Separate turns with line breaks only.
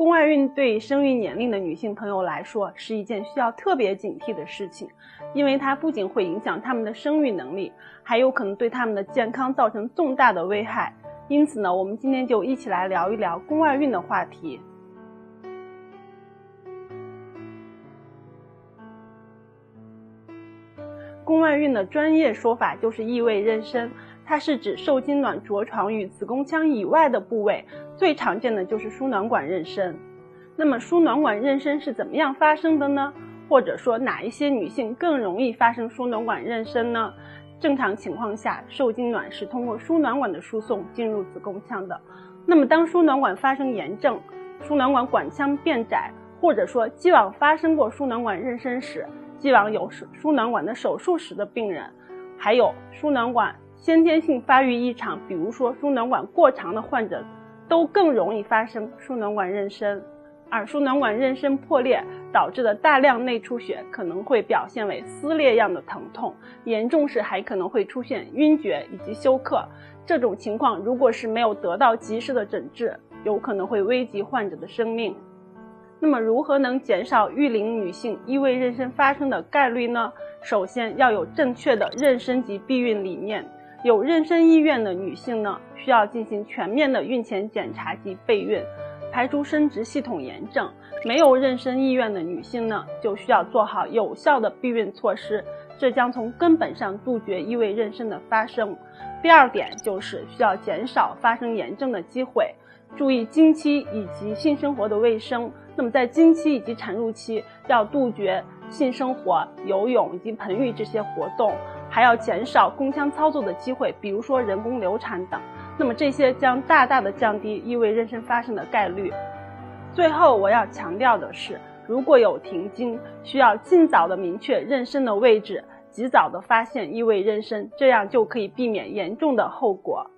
宫外孕对生育年龄的女性朋友来说是一件需要特别警惕的事情，因为它不仅会影响她们的生育能力，还有可能对她们的健康造成重大的危害。因此呢，我们今天就一起来聊一聊宫外孕的话题。宫外孕的专业说法就是异位妊娠。它是指受精卵着床于子宫腔以外的部位，最常见的就是输卵管妊娠。那么输卵管妊娠是怎么样发生的呢？或者说哪一些女性更容易发生输卵管妊娠呢？正常情况下，受精卵是通过输卵管的输送进入子宫腔的。那么当输卵管发生炎症，输卵管管腔变窄，或者说既往发生过输卵管妊娠史、既往有输输卵管的手术史的病人，还有输卵管。先天性发育异常，比如说输卵管过长的患者，都更容易发生输卵管妊娠。而输卵管妊娠破裂导致的大量内出血，可能会表现为撕裂样的疼痛，严重时还可能会出现晕厥以及休克。这种情况如果是没有得到及时的诊治，有可能会危及患者的生命。那么，如何能减少育龄女性异位妊娠发生的概率呢？首先要有正确的妊娠及避孕理念。有妊娠意愿的女性呢，需要进行全面的孕前检查及备孕，排除生殖系统炎症；没有妊娠意愿的女性呢，就需要做好有效的避孕措施，这将从根本上杜绝异位妊娠的发生。第二点就是需要减少发生炎症的机会，注意经期以及性生活的卫生。那么在经期以及产褥期，要杜绝性生活、游泳以及盆浴这些活动。还要减少宫腔操作的机会，比如说人工流产等。那么这些将大大的降低异位妊娠发生的概率。最后我要强调的是，如果有停经，需要尽早的明确妊娠的位置，及早的发现异位妊娠，这样就可以避免严重的后果。